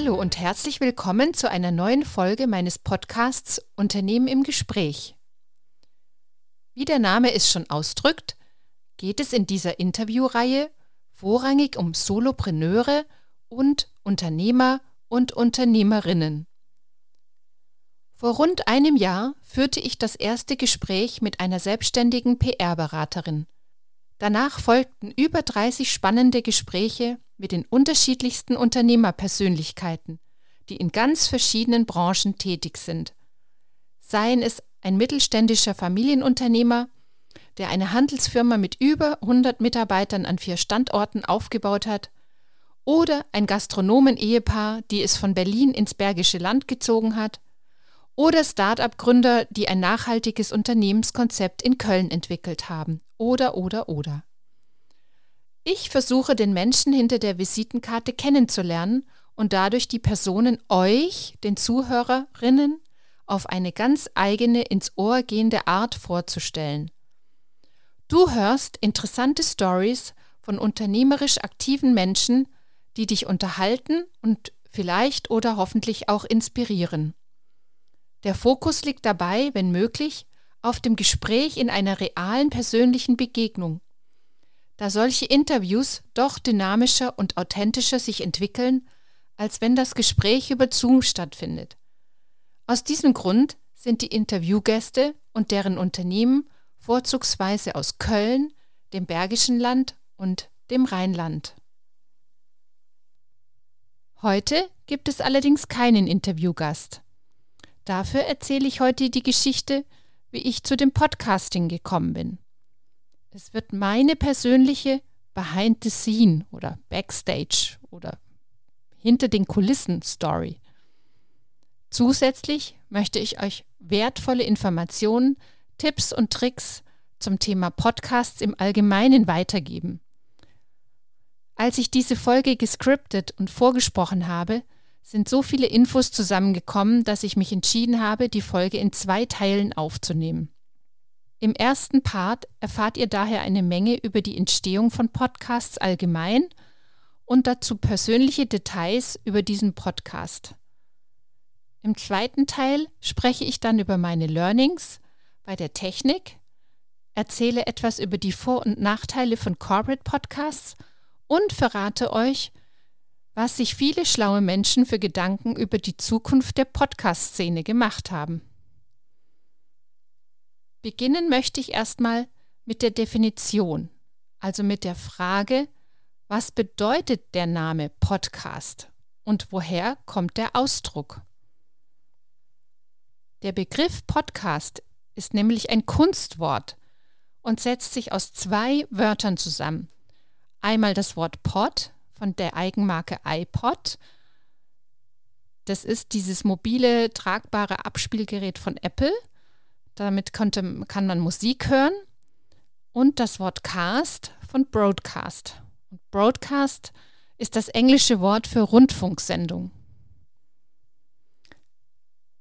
Hallo und herzlich willkommen zu einer neuen Folge meines Podcasts Unternehmen im Gespräch. Wie der Name es schon ausdrückt, geht es in dieser Interviewreihe vorrangig um Solopreneure und Unternehmer und Unternehmerinnen. Vor rund einem Jahr führte ich das erste Gespräch mit einer selbstständigen PR-Beraterin. Danach folgten über 30 spannende Gespräche mit den unterschiedlichsten Unternehmerpersönlichkeiten, die in ganz verschiedenen Branchen tätig sind. Seien es ein mittelständischer Familienunternehmer, der eine Handelsfirma mit über 100 Mitarbeitern an vier Standorten aufgebaut hat, oder ein Gastronomen-Ehepaar, die es von Berlin ins Bergische Land gezogen hat, oder Start-up-Gründer, die ein nachhaltiges Unternehmenskonzept in Köln entwickelt haben. Oder, oder, oder. Ich versuche den Menschen hinter der Visitenkarte kennenzulernen und dadurch die Personen euch, den Zuhörerinnen, auf eine ganz eigene, ins Ohr gehende Art vorzustellen. Du hörst interessante Stories von unternehmerisch aktiven Menschen, die dich unterhalten und vielleicht oder hoffentlich auch inspirieren. Der Fokus liegt dabei, wenn möglich, auf dem Gespräch in einer realen persönlichen Begegnung. Da solche Interviews doch dynamischer und authentischer sich entwickeln, als wenn das Gespräch über Zoom stattfindet. Aus diesem Grund sind die Interviewgäste und deren Unternehmen vorzugsweise aus Köln, dem Bergischen Land und dem Rheinland. Heute gibt es allerdings keinen Interviewgast. Dafür erzähle ich heute die Geschichte, wie ich zu dem Podcasting gekommen bin. Es wird meine persönliche Behind the Scene oder Backstage oder hinter den Kulissen Story. Zusätzlich möchte ich euch wertvolle Informationen, Tipps und Tricks zum Thema Podcasts im Allgemeinen weitergeben. Als ich diese Folge gescriptet und vorgesprochen habe, sind so viele Infos zusammengekommen, dass ich mich entschieden habe, die Folge in zwei Teilen aufzunehmen. Im ersten Part erfahrt ihr daher eine Menge über die Entstehung von Podcasts allgemein und dazu persönliche Details über diesen Podcast. Im zweiten Teil spreche ich dann über meine Learnings bei der Technik, erzähle etwas über die Vor- und Nachteile von Corporate Podcasts und verrate euch, was sich viele schlaue Menschen für Gedanken über die Zukunft der Podcast-Szene gemacht haben. Beginnen möchte ich erstmal mit der Definition, also mit der Frage, was bedeutet der Name Podcast und woher kommt der Ausdruck? Der Begriff Podcast ist nämlich ein Kunstwort und setzt sich aus zwei Wörtern zusammen. Einmal das Wort Pod, von der Eigenmarke iPod. Das ist dieses mobile, tragbare Abspielgerät von Apple. Damit konnte, kann man Musik hören. Und das Wort Cast von Broadcast. Und Broadcast ist das englische Wort für Rundfunksendung.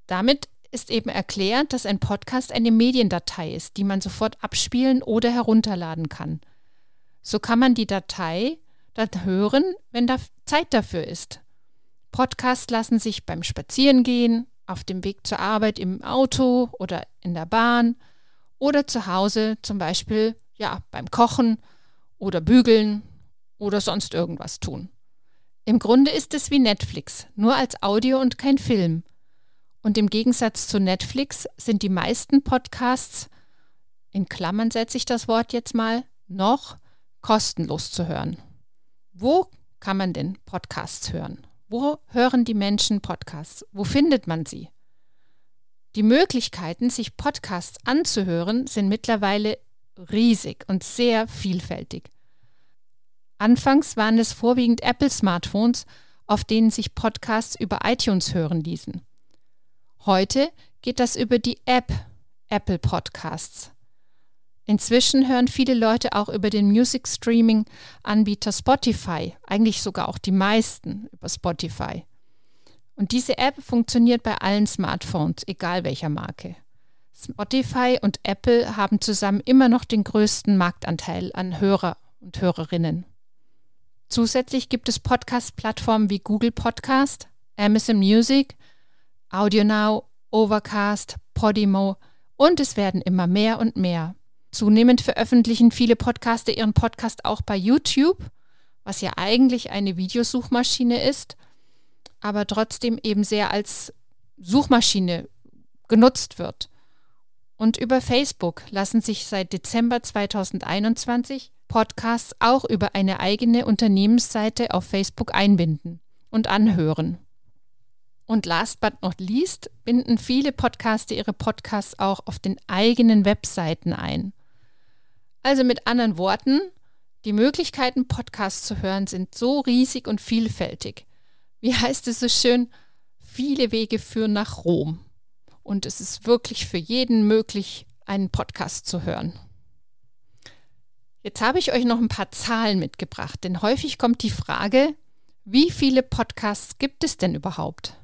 Damit ist eben erklärt, dass ein Podcast eine Mediendatei ist, die man sofort abspielen oder herunterladen kann. So kann man die Datei dann hören, wenn da Zeit dafür ist. Podcasts lassen sich beim Spazierengehen, auf dem Weg zur Arbeit im Auto oder in der Bahn oder zu Hause zum Beispiel ja, beim Kochen oder Bügeln oder sonst irgendwas tun. Im Grunde ist es wie Netflix, nur als Audio und kein Film. Und im Gegensatz zu Netflix sind die meisten Podcasts, in Klammern setze ich das Wort jetzt mal, noch kostenlos zu hören. Wo kann man denn Podcasts hören? Wo hören die Menschen Podcasts? Wo findet man sie? Die Möglichkeiten, sich Podcasts anzuhören, sind mittlerweile riesig und sehr vielfältig. Anfangs waren es vorwiegend Apple-Smartphones, auf denen sich Podcasts über iTunes hören ließen. Heute geht das über die App Apple Podcasts. Inzwischen hören viele Leute auch über den Music Streaming Anbieter Spotify, eigentlich sogar auch die meisten über Spotify. Und diese App funktioniert bei allen Smartphones, egal welcher Marke. Spotify und Apple haben zusammen immer noch den größten Marktanteil an Hörer und Hörerinnen. Zusätzlich gibt es Podcast-Plattformen wie Google Podcast, Amazon Music, AudioNow, Overcast, Podimo und es werden immer mehr und mehr. Zunehmend veröffentlichen viele Podcaster ihren Podcast auch bei YouTube, was ja eigentlich eine Videosuchmaschine ist, aber trotzdem eben sehr als Suchmaschine genutzt wird. Und über Facebook lassen sich seit Dezember 2021 Podcasts auch über eine eigene Unternehmensseite auf Facebook einbinden und anhören. Und last but not least binden viele Podcaster ihre Podcasts auch auf den eigenen Webseiten ein. Also mit anderen Worten, die Möglichkeiten, Podcasts zu hören, sind so riesig und vielfältig. Wie heißt es so schön? Viele Wege führen nach Rom. Und es ist wirklich für jeden möglich, einen Podcast zu hören. Jetzt habe ich euch noch ein paar Zahlen mitgebracht, denn häufig kommt die Frage, wie viele Podcasts gibt es denn überhaupt?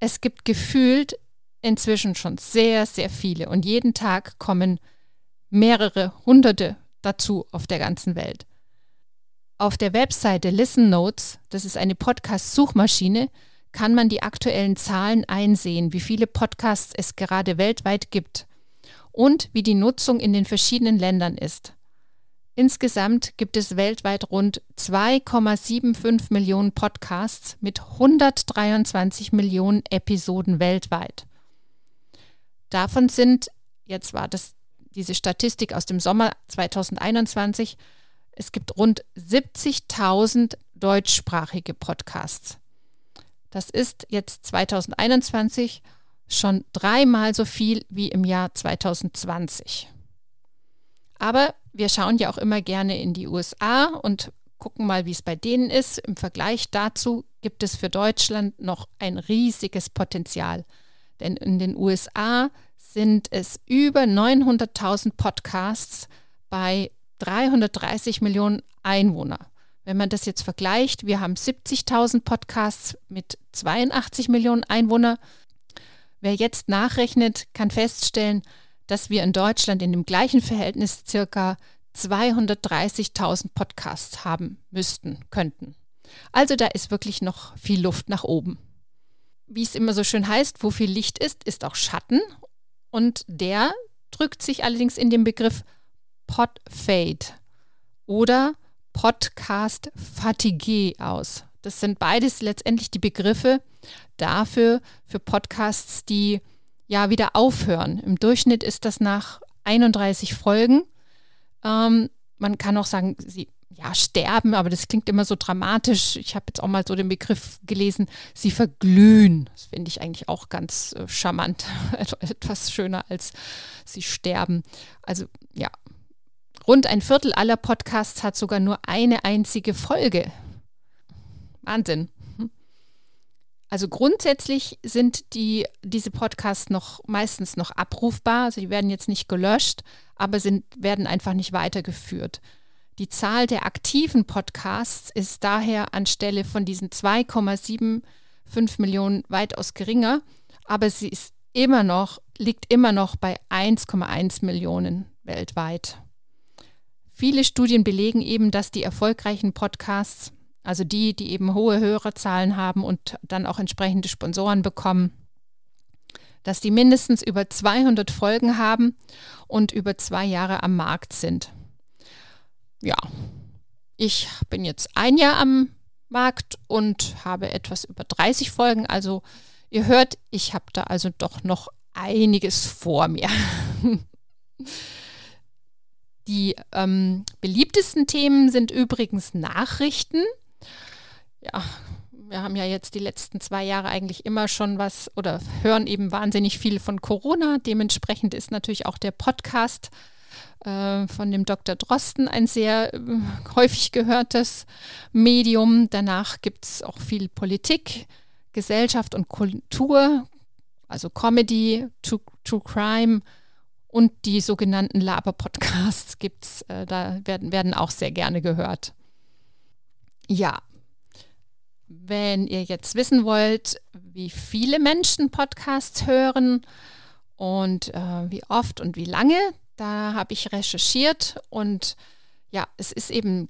Es gibt gefühlt inzwischen schon sehr, sehr viele und jeden Tag kommen mehrere hunderte dazu auf der ganzen Welt. Auf der Webseite Listen Notes, das ist eine Podcast-Suchmaschine, kann man die aktuellen Zahlen einsehen, wie viele Podcasts es gerade weltweit gibt und wie die Nutzung in den verschiedenen Ländern ist. Insgesamt gibt es weltweit rund 2,75 Millionen Podcasts mit 123 Millionen Episoden weltweit. Davon sind, jetzt war das diese Statistik aus dem Sommer 2021, es gibt rund 70.000 deutschsprachige Podcasts. Das ist jetzt 2021 schon dreimal so viel wie im Jahr 2020. Aber wir schauen ja auch immer gerne in die USA und gucken mal, wie es bei denen ist. Im Vergleich dazu gibt es für Deutschland noch ein riesiges Potenzial. Denn in den USA sind es über 900.000 Podcasts bei 330 Millionen Einwohner. Wenn man das jetzt vergleicht, wir haben 70.000 Podcasts mit 82 Millionen Einwohner. Wer jetzt nachrechnet, kann feststellen, dass wir in Deutschland in dem gleichen Verhältnis circa 230.000 Podcasts haben müssten, könnten. Also da ist wirklich noch viel Luft nach oben. Wie es immer so schön heißt, wo viel Licht ist, ist auch Schatten. Und der drückt sich allerdings in dem Begriff Podfade oder Podcast Fatigue aus. Das sind beides letztendlich die Begriffe dafür, für Podcasts, die ja wieder aufhören. Im Durchschnitt ist das nach 31 Folgen. Ähm, man kann auch sagen, sie ja, sterben, aber das klingt immer so dramatisch. Ich habe jetzt auch mal so den Begriff gelesen, sie verglühen. Das finde ich eigentlich auch ganz äh, charmant, etwas schöner als sie sterben. Also ja, rund ein Viertel aller Podcasts hat sogar nur eine einzige Folge. Wahnsinn. Also grundsätzlich sind die, diese Podcasts noch meistens noch abrufbar, also die werden jetzt nicht gelöscht, aber sind, werden einfach nicht weitergeführt. Die Zahl der aktiven Podcasts ist daher anstelle von diesen 2,75 Millionen weitaus geringer, aber sie ist immer noch, liegt immer noch bei 1,1 Millionen weltweit. Viele Studien belegen eben, dass die erfolgreichen Podcasts also die, die eben hohe Hörerzahlen haben und dann auch entsprechende Sponsoren bekommen, dass die mindestens über 200 Folgen haben und über zwei Jahre am Markt sind. Ja, ich bin jetzt ein Jahr am Markt und habe etwas über 30 Folgen. Also ihr hört, ich habe da also doch noch einiges vor mir. Die ähm, beliebtesten Themen sind übrigens Nachrichten ja, wir haben ja jetzt die letzten zwei Jahre eigentlich immer schon was oder hören eben wahnsinnig viel von Corona. Dementsprechend ist natürlich auch der Podcast äh, von dem Dr. Drosten ein sehr äh, häufig gehörtes Medium. Danach gibt es auch viel Politik, Gesellschaft und Kultur, also Comedy, True, True Crime und die sogenannten Laber-Podcasts gibt's, äh, da werden, werden auch sehr gerne gehört. Ja, wenn ihr jetzt wissen wollt, wie viele Menschen Podcasts hören und äh, wie oft und wie lange, da habe ich recherchiert und ja, es ist eben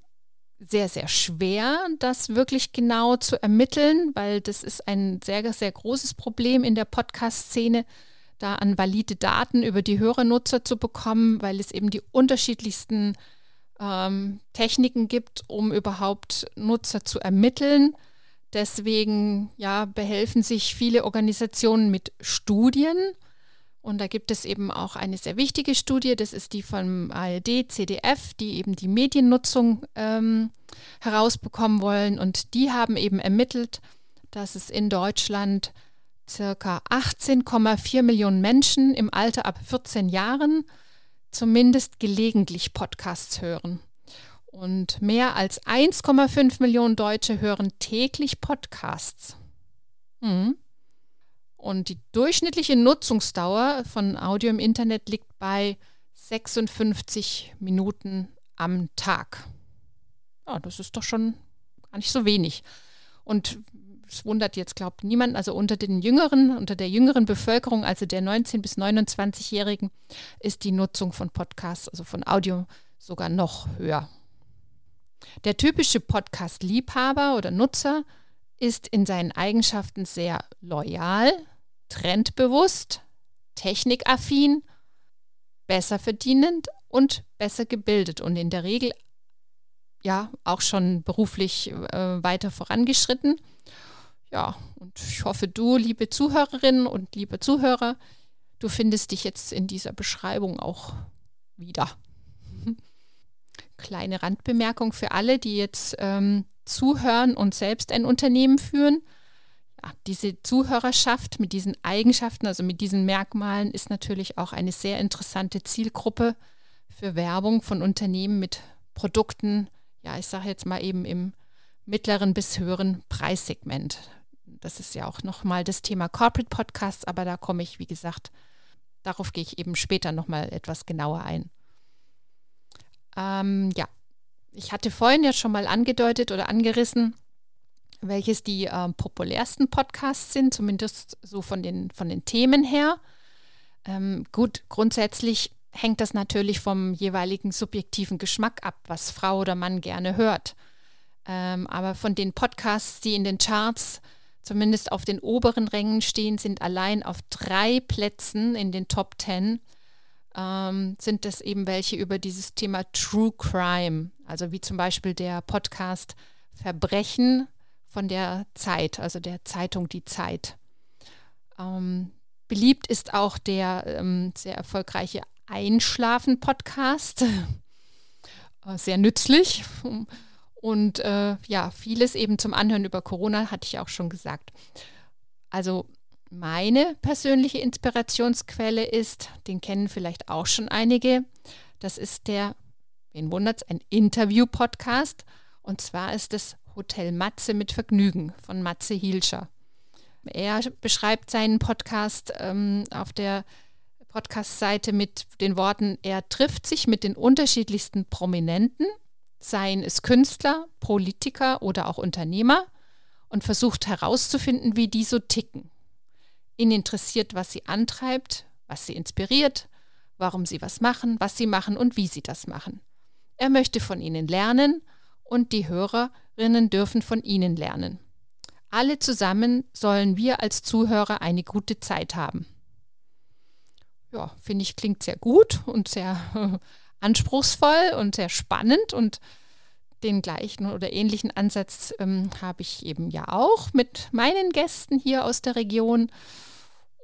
sehr, sehr schwer, das wirklich genau zu ermitteln, weil das ist ein sehr, sehr großes Problem in der Podcast-Szene, da an valide Daten über die Hörernutzer zu bekommen, weil es eben die unterschiedlichsten ähm, Techniken gibt, um überhaupt Nutzer zu ermitteln. Deswegen ja, behelfen sich viele Organisationen mit Studien. Und da gibt es eben auch eine sehr wichtige Studie, das ist die vom ARD, CDF, die eben die Mediennutzung ähm, herausbekommen wollen. Und die haben eben ermittelt, dass es in Deutschland circa 18,4 Millionen Menschen im Alter ab 14 Jahren zumindest gelegentlich Podcasts hören. Und mehr als 1,5 Millionen Deutsche hören täglich Podcasts. Mhm. Und die durchschnittliche Nutzungsdauer von Audio im Internet liegt bei 56 Minuten am Tag. Ja, das ist doch schon gar nicht so wenig. Und es wundert jetzt, glaubt niemand, also unter den Jüngeren, unter der jüngeren Bevölkerung, also der 19- bis 29-Jährigen, ist die Nutzung von Podcasts, also von Audio, sogar noch höher. Der typische Podcast-Liebhaber oder Nutzer ist in seinen Eigenschaften sehr loyal, trendbewusst, technikaffin, besser verdienend und besser gebildet und in der Regel ja auch schon beruflich äh, weiter vorangeschritten ja, und ich hoffe, du, liebe Zuhörerinnen und liebe Zuhörer, du findest dich jetzt in dieser Beschreibung auch wieder. Kleine Randbemerkung für alle, die jetzt ähm, zuhören und selbst ein Unternehmen führen. Ja, diese Zuhörerschaft mit diesen Eigenschaften, also mit diesen Merkmalen, ist natürlich auch eine sehr interessante Zielgruppe für Werbung von Unternehmen mit Produkten, ja, ich sage jetzt mal eben im mittleren bis höheren Preissegment. Das ist ja auch nochmal das Thema Corporate Podcasts, aber da komme ich, wie gesagt, darauf gehe ich eben später nochmal etwas genauer ein. Ähm, ja, ich hatte vorhin ja schon mal angedeutet oder angerissen, welches die äh, populärsten Podcasts sind, zumindest so von den, von den Themen her. Ähm, gut, grundsätzlich hängt das natürlich vom jeweiligen subjektiven Geschmack ab, was Frau oder Mann gerne hört. Ähm, aber von den Podcasts, die in den Charts zumindest auf den oberen Rängen stehen, sind allein auf drei Plätzen in den Top Ten ähm, sind das eben welche über dieses Thema True Crime, also wie zum Beispiel der Podcast Verbrechen von der Zeit, also der Zeitung Die Zeit. Ähm, beliebt ist auch der ähm, sehr erfolgreiche Einschlafen-Podcast, äh, sehr nützlich, und äh, ja, vieles eben zum Anhören über Corona, hatte ich auch schon gesagt. Also meine persönliche Inspirationsquelle ist, den kennen vielleicht auch schon einige, das ist der, wen wundert es, ein Interview-Podcast. Und zwar ist es Hotel Matze mit Vergnügen von Matze Hielscher. Er beschreibt seinen Podcast ähm, auf der Podcast-Seite mit den Worten, er trifft sich mit den unterschiedlichsten Prominenten seien es Künstler, Politiker oder auch Unternehmer, und versucht herauszufinden, wie die so ticken. Ihn interessiert, was sie antreibt, was sie inspiriert, warum sie was machen, was sie machen und wie sie das machen. Er möchte von ihnen lernen und die Hörerinnen dürfen von ihnen lernen. Alle zusammen sollen wir als Zuhörer eine gute Zeit haben. Ja, finde ich, klingt sehr gut und sehr anspruchsvoll und sehr spannend und den gleichen oder ähnlichen Ansatz ähm, habe ich eben ja auch mit meinen Gästen hier aus der Region.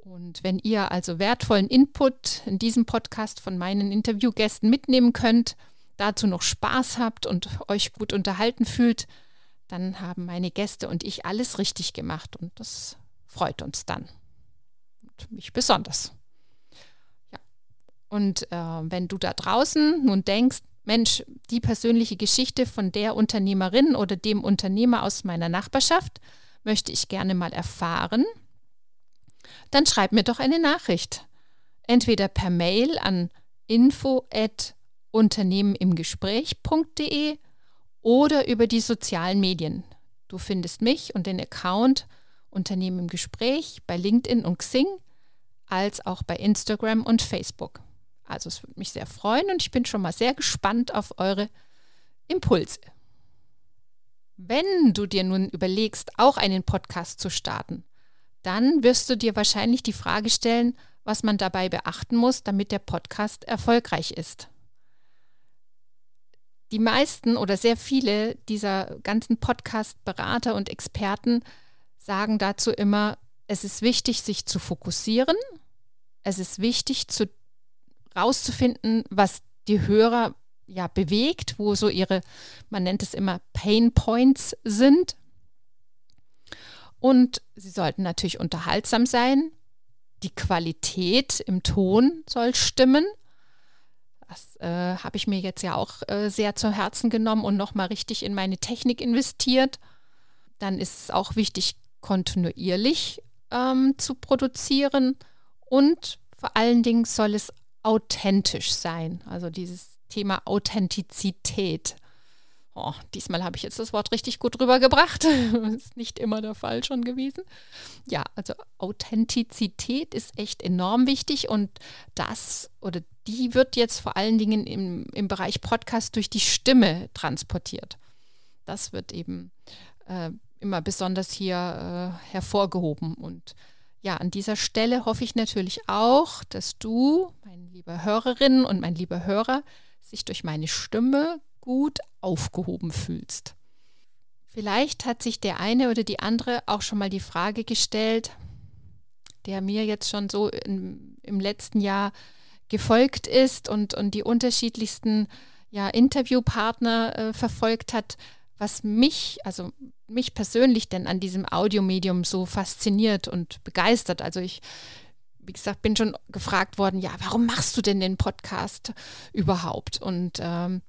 Und wenn ihr also wertvollen Input in diesem Podcast von meinen Interviewgästen mitnehmen könnt, dazu noch Spaß habt und euch gut unterhalten fühlt, dann haben meine Gäste und ich alles richtig gemacht und das freut uns dann. Und mich besonders. Und äh, wenn du da draußen nun denkst, Mensch, die persönliche Geschichte von der Unternehmerin oder dem Unternehmer aus meiner Nachbarschaft möchte ich gerne mal erfahren, dann schreib mir doch eine Nachricht. Entweder per Mail an info@unternehmenimgespräch.de oder über die sozialen Medien. Du findest mich und den Account Unternehmen im Gespräch bei LinkedIn und Xing, als auch bei Instagram und Facebook. Also es würde mich sehr freuen und ich bin schon mal sehr gespannt auf eure Impulse. Wenn du dir nun überlegst, auch einen Podcast zu starten, dann wirst du dir wahrscheinlich die Frage stellen, was man dabei beachten muss, damit der Podcast erfolgreich ist. Die meisten oder sehr viele dieser ganzen Podcast-Berater und Experten sagen dazu immer, es ist wichtig, sich zu fokussieren. Es ist wichtig, zu, rauszufinden, was die Hörer ja bewegt, wo so ihre, man nennt es immer Pain Points sind. Und sie sollten natürlich unterhaltsam sein. Die Qualität im Ton soll stimmen. Das äh, habe ich mir jetzt ja auch äh, sehr zu Herzen genommen und nochmal richtig in meine Technik investiert. Dann ist es auch wichtig, kontinuierlich ähm, zu produzieren und vor allen Dingen soll es authentisch sein. Also dieses Thema Authentizität. Oh, diesmal habe ich jetzt das Wort richtig gut rübergebracht. ist nicht immer der Fall schon gewesen. Ja, also Authentizität ist echt enorm wichtig und das oder die wird jetzt vor allen Dingen im, im Bereich Podcast durch die Stimme transportiert. Das wird eben äh, immer besonders hier äh, hervorgehoben. Und ja, an dieser Stelle hoffe ich natürlich auch, dass du, mein lieber Hörerin und mein lieber Hörer, sich durch meine Stimme gut aufgehoben fühlst. Vielleicht hat sich der eine oder die andere auch schon mal die Frage gestellt, der mir jetzt schon so in, im letzten Jahr gefolgt ist und, und die unterschiedlichsten ja, Interviewpartner äh, verfolgt hat, was mich, also mich persönlich denn an diesem Audiomedium so fasziniert und begeistert. Also ich, wie gesagt, bin schon gefragt worden, ja, warum machst du denn den Podcast überhaupt? Und ähm,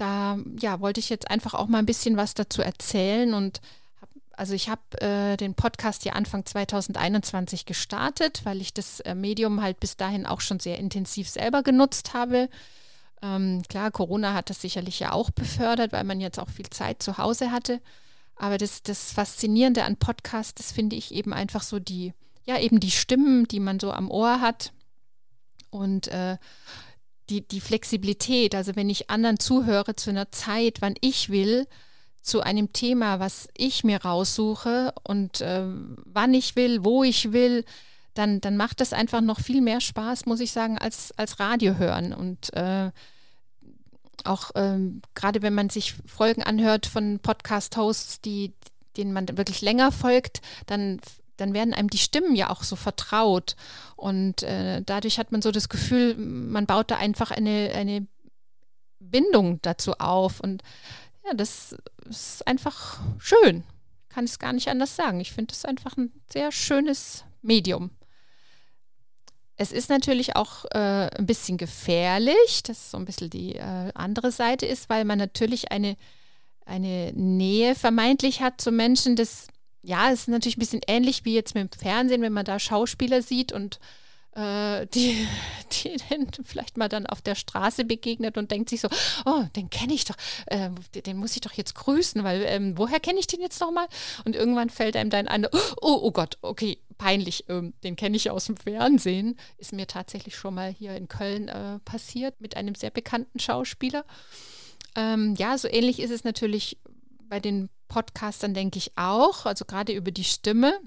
da ja, wollte ich jetzt einfach auch mal ein bisschen was dazu erzählen und hab, also ich habe äh, den Podcast ja Anfang 2021 gestartet, weil ich das äh, Medium halt bis dahin auch schon sehr intensiv selber genutzt habe. Ähm, klar, Corona hat das sicherlich ja auch befördert, weil man jetzt auch viel Zeit zu Hause hatte. Aber das, das Faszinierende an Podcasts, das finde ich eben einfach so die, ja, eben die Stimmen, die man so am Ohr hat. Und äh, die, die Flexibilität, also wenn ich anderen zuhöre zu einer Zeit, wann ich will, zu einem Thema, was ich mir raussuche und äh, wann ich will, wo ich will, dann, dann macht das einfach noch viel mehr Spaß, muss ich sagen, als, als Radio hören. Und äh, auch ähm, gerade wenn man sich Folgen anhört von Podcast-Hosts, die, denen man wirklich länger folgt, dann dann werden einem die Stimmen ja auch so vertraut. Und äh, dadurch hat man so das Gefühl, man baut da einfach eine, eine Bindung dazu auf. Und ja, das ist einfach schön. Kann es gar nicht anders sagen. Ich finde es einfach ein sehr schönes Medium. Es ist natürlich auch äh, ein bisschen gefährlich, dass so ein bisschen die äh, andere Seite ist, weil man natürlich eine, eine Nähe vermeintlich hat zu Menschen, das ja, es ist natürlich ein bisschen ähnlich wie jetzt mit dem Fernsehen, wenn man da Schauspieler sieht und äh, die, die den vielleicht mal dann auf der Straße begegnet und denkt sich so, oh, den kenne ich doch, äh, den muss ich doch jetzt grüßen, weil ähm, woher kenne ich den jetzt nochmal? Und irgendwann fällt einem dann ein, oh, oh Gott, okay, peinlich, ähm, den kenne ich aus dem Fernsehen. Ist mir tatsächlich schon mal hier in Köln äh, passiert mit einem sehr bekannten Schauspieler. Ähm, ja, so ähnlich ist es natürlich bei den Podcastern, denke ich auch, also gerade über die Stimme,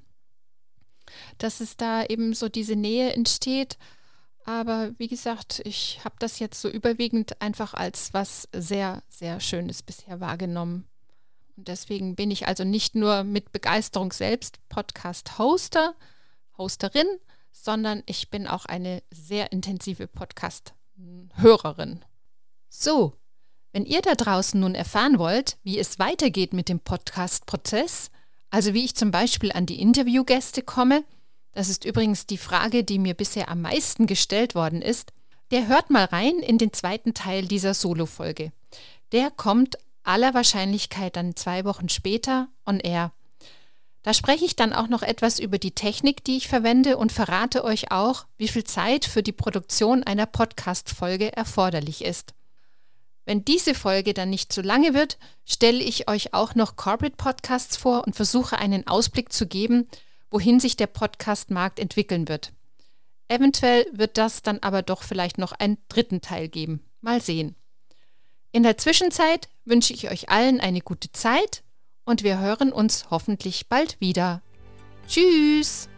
dass es da eben so diese Nähe entsteht. Aber wie gesagt, ich habe das jetzt so überwiegend einfach als was sehr, sehr Schönes bisher wahrgenommen. Und deswegen bin ich also nicht nur mit Begeisterung selbst Podcast-Hoster, Hosterin, sondern ich bin auch eine sehr intensive Podcast-Hörerin. So, wenn ihr da draußen nun erfahren wollt, wie es weitergeht mit dem Podcast-Prozess, also wie ich zum Beispiel an die Interviewgäste komme, das ist übrigens die Frage, die mir bisher am meisten gestellt worden ist, der hört mal rein in den zweiten Teil dieser Solo-Folge. Der kommt aller Wahrscheinlichkeit dann zwei Wochen später on air. Da spreche ich dann auch noch etwas über die Technik, die ich verwende und verrate euch auch, wie viel Zeit für die Produktion einer Podcast-Folge erforderlich ist. Wenn diese Folge dann nicht zu lange wird, stelle ich euch auch noch Corporate Podcasts vor und versuche einen Ausblick zu geben, wohin sich der Podcast-Markt entwickeln wird. Eventuell wird das dann aber doch vielleicht noch einen dritten Teil geben. Mal sehen. In der Zwischenzeit wünsche ich euch allen eine gute Zeit und wir hören uns hoffentlich bald wieder. Tschüss!